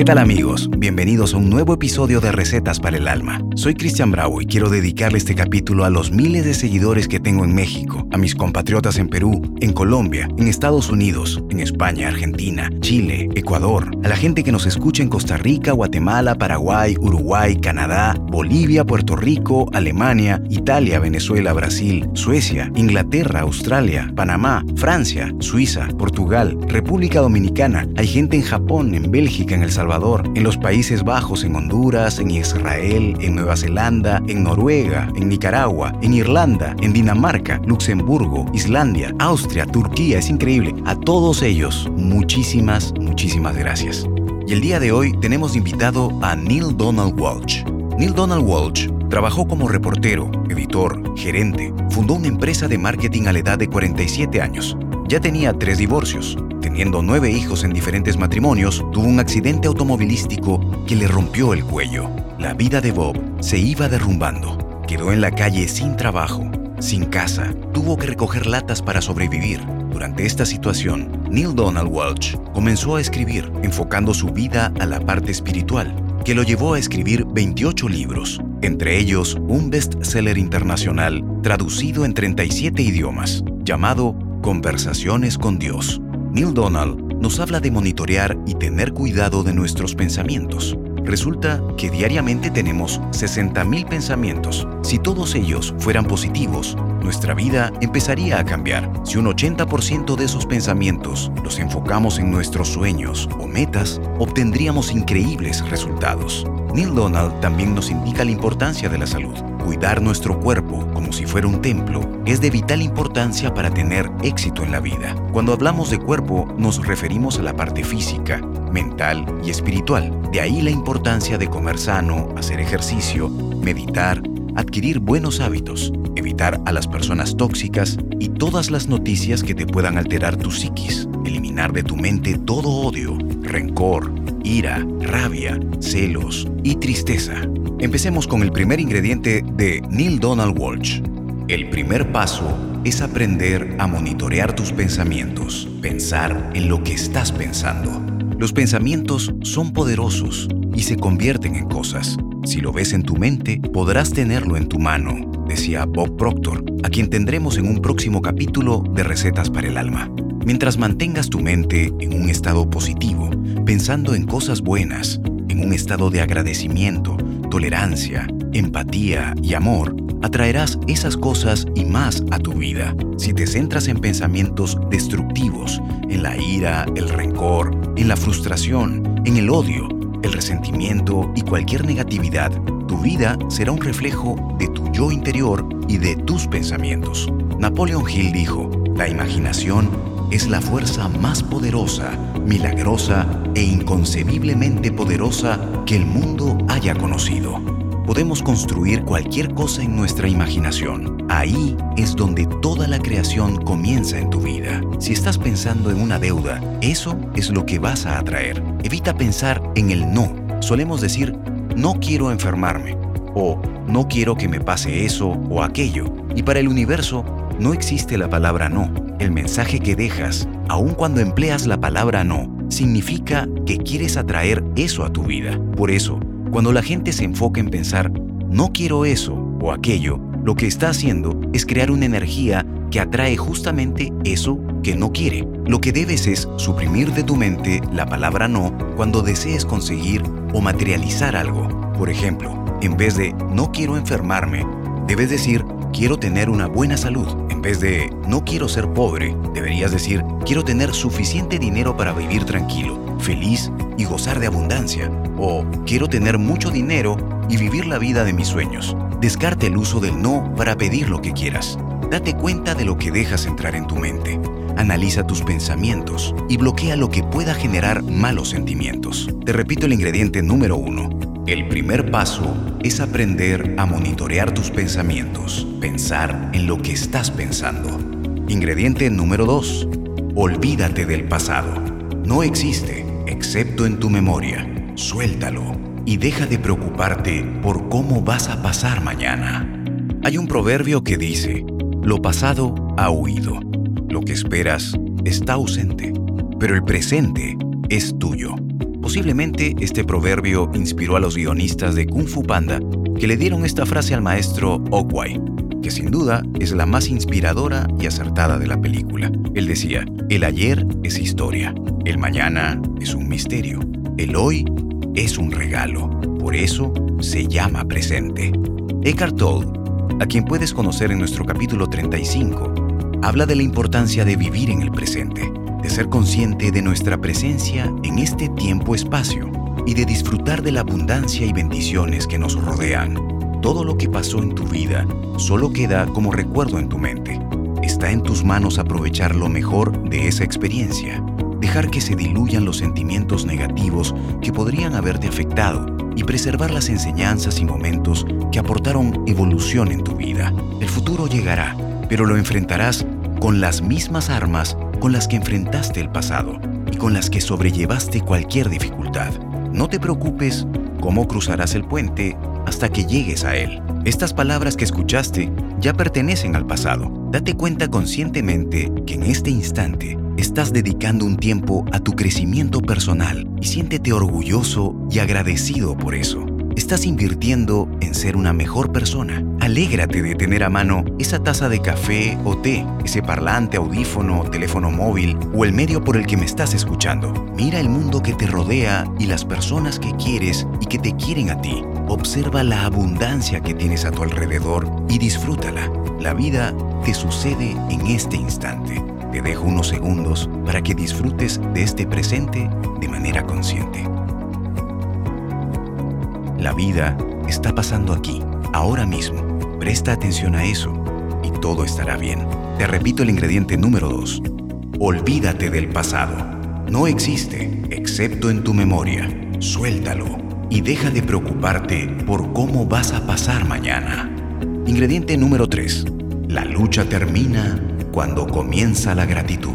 ¿Qué tal amigos? Bienvenidos a un nuevo episodio de Recetas para el Alma. Soy Cristian Bravo y quiero dedicarle este capítulo a los miles de seguidores que tengo en México, a mis compatriotas en Perú, en Colombia, en Estados Unidos, en España, Argentina, Chile, Ecuador, a la gente que nos escucha en Costa Rica, Guatemala, Paraguay, Uruguay, Canadá, Bolivia, Puerto Rico, Alemania, Italia, Venezuela, Brasil, Suecia, Inglaterra, Australia, Panamá, Francia, Suiza, Portugal, República Dominicana, hay gente en Japón, en Bélgica, en El Salvador, en los Países Bajos, en Honduras, en Israel, en Nueva Zelanda, en Noruega, en Nicaragua, en Irlanda, en Dinamarca, Luxemburgo, Islandia, Austria, Turquía. Es increíble. A todos ellos, muchísimas, muchísimas gracias. Y el día de hoy tenemos invitado a Neil Donald Walsh. Neil Donald Walsh trabajó como reportero, editor, gerente, fundó una empresa de marketing a la edad de 47 años. Ya tenía tres divorcios, Teniendo nueve hijos en diferentes matrimonios, tuvo un accidente automovilístico que le rompió el cuello. La vida de Bob se iba derrumbando. Quedó en la calle sin trabajo, sin casa. Tuvo que recoger latas para sobrevivir. Durante esta situación, Neil Donald Walsh comenzó a escribir, enfocando su vida a la parte espiritual, que lo llevó a escribir 28 libros, entre ellos un bestseller internacional traducido en 37 idiomas, llamado Conversaciones con Dios. Neil Donald nos habla de monitorear y tener cuidado de nuestros pensamientos. Resulta que diariamente tenemos 60.000 pensamientos. Si todos ellos fueran positivos, nuestra vida empezaría a cambiar. Si un 80% de esos pensamientos los enfocamos en nuestros sueños o metas, obtendríamos increíbles resultados. Neil Donald también nos indica la importancia de la salud. Cuidar nuestro cuerpo como si fuera un templo es de vital importancia para tener éxito en la vida. Cuando hablamos de cuerpo nos referimos a la parte física, mental y espiritual. De ahí la importancia de comer sano, hacer ejercicio, meditar, adquirir buenos hábitos, evitar a las personas tóxicas y todas las noticias que te puedan alterar tu psiquis, eliminar de tu mente todo odio, rencor, ira, rabia, celos y tristeza. Empecemos con el primer ingrediente de Neil Donald Walsh. El primer paso es aprender a monitorear tus pensamientos, pensar en lo que estás pensando. Los pensamientos son poderosos y se convierten en cosas. Si lo ves en tu mente, podrás tenerlo en tu mano, decía Bob Proctor, a quien tendremos en un próximo capítulo de Recetas para el Alma. Mientras mantengas tu mente en un estado positivo, pensando en cosas buenas, en un estado de agradecimiento, tolerancia, empatía y amor, atraerás esas cosas y más a tu vida. Si te centras en pensamientos destructivos, en la ira, el rencor, en la frustración, en el odio, el resentimiento y cualquier negatividad, tu vida será un reflejo de tu yo interior y de tus pensamientos. Napoleon Hill dijo, la imaginación es la fuerza más poderosa, milagrosa e inconcebiblemente poderosa que el mundo haya conocido podemos construir cualquier cosa en nuestra imaginación. Ahí es donde toda la creación comienza en tu vida. Si estás pensando en una deuda, eso es lo que vas a atraer. Evita pensar en el no. Solemos decir, no quiero enfermarme o no quiero que me pase eso o aquello. Y para el universo no existe la palabra no. El mensaje que dejas, aun cuando empleas la palabra no, significa que quieres atraer eso a tu vida. Por eso, cuando la gente se enfoca en pensar, no quiero eso o aquello, lo que está haciendo es crear una energía que atrae justamente eso que no quiere. Lo que debes es suprimir de tu mente la palabra no cuando desees conseguir o materializar algo. Por ejemplo, en vez de no quiero enfermarme, debes decir quiero tener una buena salud. En vez de no quiero ser pobre, deberías decir quiero tener suficiente dinero para vivir tranquilo, feliz y gozar de abundancia o quiero tener mucho dinero y vivir la vida de mis sueños. Descarte el uso del no para pedir lo que quieras. Date cuenta de lo que dejas entrar en tu mente. Analiza tus pensamientos y bloquea lo que pueda generar malos sentimientos. Te repito el ingrediente número uno. El primer paso es aprender a monitorear tus pensamientos, pensar en lo que estás pensando. Ingrediente número 2. Olvídate del pasado. No existe, excepto en tu memoria. Suéltalo y deja de preocuparte por cómo vas a pasar mañana. Hay un proverbio que dice, lo pasado ha huido, lo que esperas está ausente, pero el presente es tuyo. Posiblemente este proverbio inspiró a los guionistas de Kung Fu Panda que le dieron esta frase al maestro Okwai, que sin duda es la más inspiradora y acertada de la película. Él decía, el ayer es historia, el mañana es un misterio, el hoy es un regalo, por eso se llama presente. Eckhart Tolle, a quien puedes conocer en nuestro capítulo 35, habla de la importancia de vivir en el presente, de ser consciente de nuestra presencia en este tiempo-espacio y de disfrutar de la abundancia y bendiciones que nos rodean. Todo lo que pasó en tu vida solo queda como recuerdo en tu mente. Está en tus manos aprovechar lo mejor de esa experiencia, dejar que se diluyan los sentimientos negativos que podrían haberte afectado y preservar las enseñanzas y momentos que aportaron evolución en tu vida. El futuro llegará, pero lo enfrentarás con las mismas armas con las que enfrentaste el pasado y con las que sobrellevaste cualquier dificultad. No te preocupes cómo cruzarás el puente hasta que llegues a él. Estas palabras que escuchaste ya pertenecen al pasado. Date cuenta conscientemente que en este instante estás dedicando un tiempo a tu crecimiento personal y siéntete orgulloso y agradecido por eso. Estás invirtiendo en ser una mejor persona. Alégrate de tener a mano esa taza de café o té, ese parlante, audífono, teléfono móvil o el medio por el que me estás escuchando. Mira el mundo que te rodea y las personas que quieres y que te quieren a ti. Observa la abundancia que tienes a tu alrededor y disfrútala. La vida te sucede en este instante. Te dejo unos segundos para que disfrutes de este presente de manera consciente. La vida está pasando aquí, ahora mismo. Presta atención a eso y todo estará bien. Te repito el ingrediente número 2. Olvídate del pasado. No existe, excepto en tu memoria. Suéltalo y deja de preocuparte por cómo vas a pasar mañana. Ingrediente número 3. La lucha termina cuando comienza la gratitud.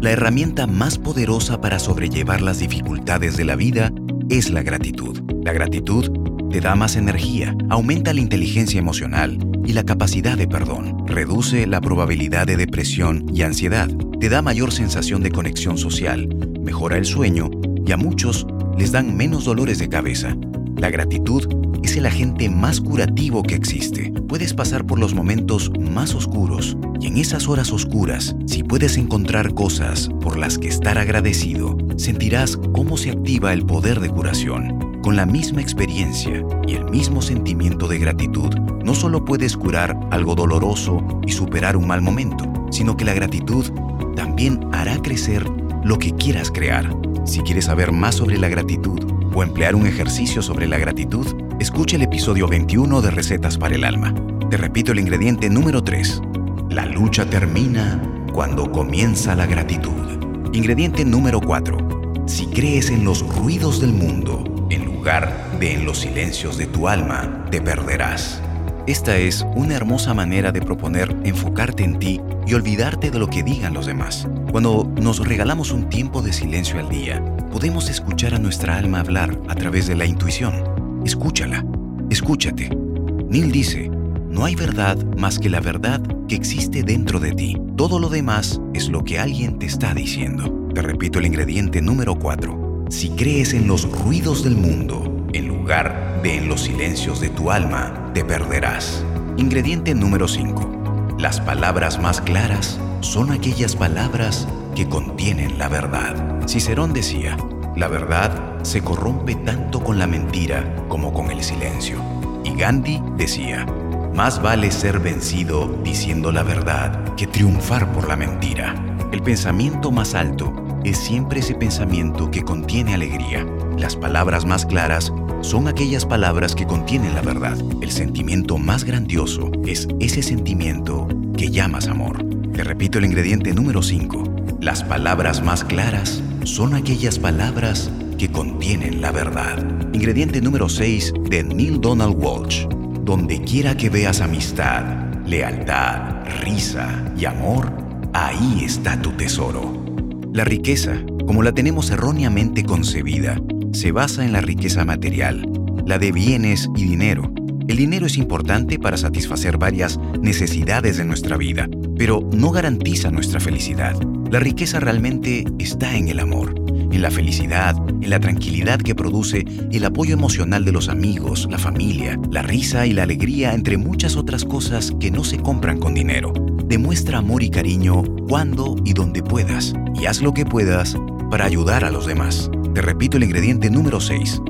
La herramienta más poderosa para sobrellevar las dificultades de la vida es la gratitud. La gratitud te da más energía, aumenta la inteligencia emocional y la capacidad de perdón, reduce la probabilidad de depresión y ansiedad, te da mayor sensación de conexión social, mejora el sueño y a muchos les dan menos dolores de cabeza. La gratitud es el agente más curativo que existe. Puedes pasar por los momentos más oscuros y en esas horas oscuras, si puedes encontrar cosas por las que estar agradecido, sentirás cómo se activa el poder de curación. Con la misma experiencia y el mismo sentimiento de gratitud, no solo puedes curar algo doloroso y superar un mal momento, sino que la gratitud también hará crecer lo que quieras crear. Si quieres saber más sobre la gratitud o emplear un ejercicio sobre la gratitud, escucha el episodio 21 de Recetas para el Alma. Te repito el ingrediente número 3. La lucha termina cuando comienza la gratitud. Ingrediente número 4. Si crees en los ruidos del mundo, en lugar de en los silencios de tu alma, te perderás. Esta es una hermosa manera de proponer enfocarte en ti y olvidarte de lo que digan los demás. Cuando nos regalamos un tiempo de silencio al día, podemos escuchar a nuestra alma hablar a través de la intuición. Escúchala, escúchate. Neil dice, no hay verdad más que la verdad que existe dentro de ti. Todo lo demás es lo que alguien te está diciendo. Te repito el ingrediente número 4. Si crees en los ruidos del mundo, en lugar de en los silencios de tu alma, te perderás. Ingrediente número 5. Las palabras más claras son aquellas palabras que contienen la verdad. Cicerón decía, la verdad se corrompe tanto con la mentira como con el silencio. Y Gandhi decía, más vale ser vencido diciendo la verdad que triunfar por la mentira. El pensamiento más alto es siempre ese pensamiento que contiene alegría. Las palabras más claras son aquellas palabras que contienen la verdad. El sentimiento más grandioso es ese sentimiento que llamas amor. Te repito el ingrediente número 5. Las palabras más claras son aquellas palabras que contienen la verdad. Ingrediente número 6 de Neil Donald Walsh. Donde quiera que veas amistad, lealtad, risa y amor, ahí está tu tesoro. La riqueza, como la tenemos erróneamente concebida, se basa en la riqueza material, la de bienes y dinero. El dinero es importante para satisfacer varias necesidades de nuestra vida, pero no garantiza nuestra felicidad. La riqueza realmente está en el amor, en la felicidad, en la tranquilidad que produce el apoyo emocional de los amigos, la familia, la risa y la alegría, entre muchas otras cosas que no se compran con dinero. Demuestra amor y cariño cuando y donde puedas y haz lo que puedas para ayudar a los demás. Te repito el ingrediente número 6.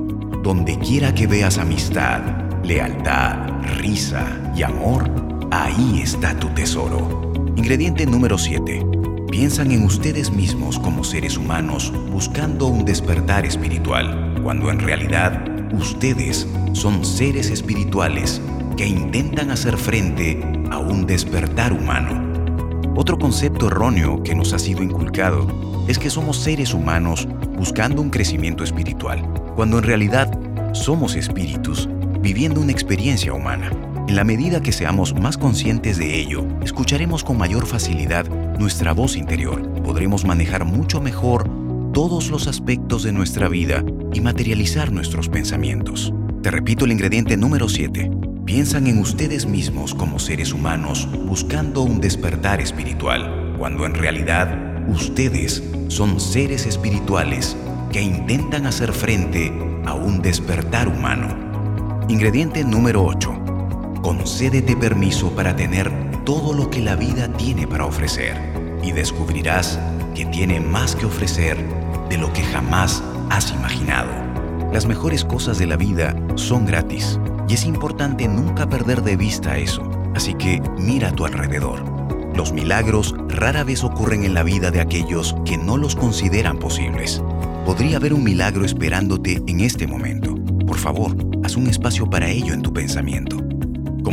Donde quiera que veas amistad, lealtad, risa y amor, ahí está tu tesoro. Ingrediente número 7 piensan en ustedes mismos como seres humanos buscando un despertar espiritual, cuando en realidad ustedes son seres espirituales que intentan hacer frente a un despertar humano. Otro concepto erróneo que nos ha sido inculcado es que somos seres humanos buscando un crecimiento espiritual, cuando en realidad somos espíritus viviendo una experiencia humana. En la medida que seamos más conscientes de ello, escucharemos con mayor facilidad nuestra voz interior, podremos manejar mucho mejor todos los aspectos de nuestra vida y materializar nuestros pensamientos. Te repito el ingrediente número 7. Piensan en ustedes mismos como seres humanos buscando un despertar espiritual, cuando en realidad ustedes son seres espirituales que intentan hacer frente a un despertar humano. Ingrediente número 8. Concédete permiso para tener todo lo que la vida tiene para ofrecer y descubrirás que tiene más que ofrecer de lo que jamás has imaginado. Las mejores cosas de la vida son gratis y es importante nunca perder de vista eso. Así que mira a tu alrededor. Los milagros rara vez ocurren en la vida de aquellos que no los consideran posibles. Podría haber un milagro esperándote en este momento. Por favor, haz un espacio para ello en tu pensamiento.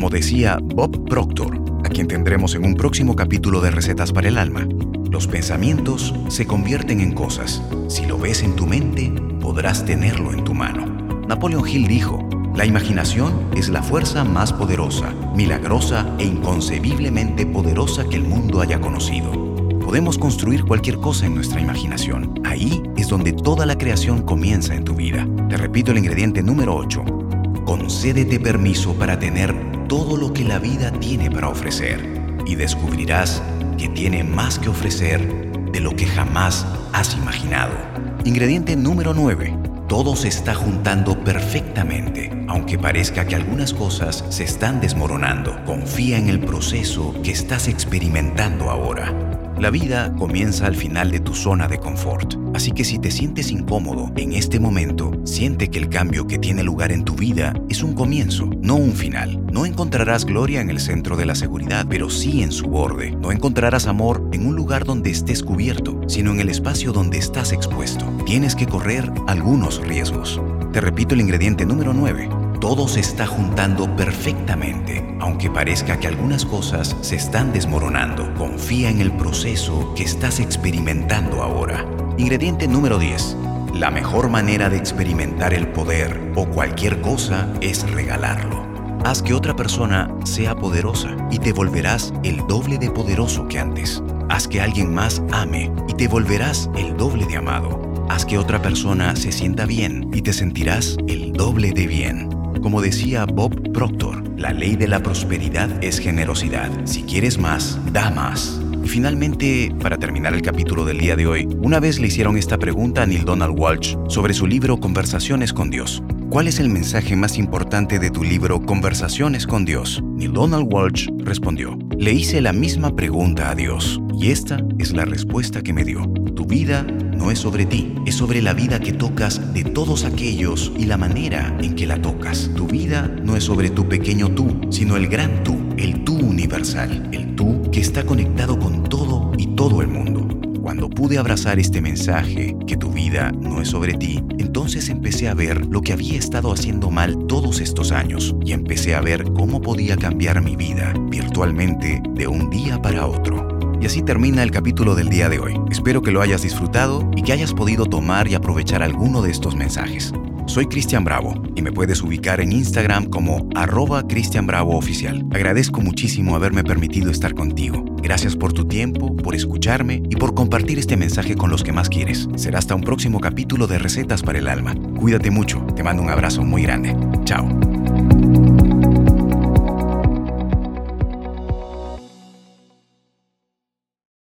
Como decía Bob Proctor, quien tendremos en un próximo capítulo de Recetas para el Alma. Los pensamientos se convierten en cosas. Si lo ves en tu mente, podrás tenerlo en tu mano. Napoleon Hill dijo, la imaginación es la fuerza más poderosa, milagrosa e inconcebiblemente poderosa que el mundo haya conocido. Podemos construir cualquier cosa en nuestra imaginación. Ahí es donde toda la creación comienza en tu vida. Te repito el ingrediente número 8. Concédete permiso para tener todo lo que la vida tiene para ofrecer y descubrirás que tiene más que ofrecer de lo que jamás has imaginado. Ingrediente número 9. Todo se está juntando perfectamente, aunque parezca que algunas cosas se están desmoronando. Confía en el proceso que estás experimentando ahora. La vida comienza al final de tu zona de confort, así que si te sientes incómodo en este momento, siente que el cambio que tiene lugar en tu vida es un comienzo, no un final. No encontrarás gloria en el centro de la seguridad, pero sí en su borde. No encontrarás amor en un lugar donde estés cubierto, sino en el espacio donde estás expuesto. Tienes que correr algunos riesgos. Te repito el ingrediente número 9 todo se está juntando perfectamente, aunque parezca que algunas cosas se están desmoronando. Confía en el proceso que estás experimentando ahora. Ingrediente número 10. La mejor manera de experimentar el poder o cualquier cosa es regalarlo. Haz que otra persona sea poderosa y te volverás el doble de poderoso que antes. Haz que alguien más ame y te volverás el doble de amado. Haz que otra persona se sienta bien y te sentirás el doble de bien. Como decía Bob Proctor, la ley de la prosperidad es generosidad. Si quieres más, da más. Y finalmente, para terminar el capítulo del día de hoy, una vez le hicieron esta pregunta a Neil Donald Walsh sobre su libro Conversaciones con Dios. ¿Cuál es el mensaje más importante de tu libro Conversaciones con Dios? Neil Donald Walsh respondió, le hice la misma pregunta a Dios y esta es la respuesta que me dio. Tu vida no es sobre ti, es sobre la vida que tocas de todos aquellos y la manera en que la tocas. Tu vida no es sobre tu pequeño tú, sino el gran tú, el tú universal, el tú que está conectado con todo y todo el mundo. Cuando pude abrazar este mensaje, que tu vida no es sobre ti, entonces empecé a ver lo que había estado haciendo mal todos estos años y empecé a ver cómo podía cambiar mi vida virtualmente de un día para otro. Y así termina el capítulo del día de hoy. Espero que lo hayas disfrutado y que hayas podido tomar y aprovechar alguno de estos mensajes. Soy Cristian Bravo y me puedes ubicar en Instagram como arroba Cristian Bravo Oficial. Agradezco muchísimo haberme permitido estar contigo. Gracias por tu tiempo, por escucharme y por compartir este mensaje con los que más quieres. Será hasta un próximo capítulo de Recetas para el Alma. Cuídate mucho, te mando un abrazo muy grande. Chao.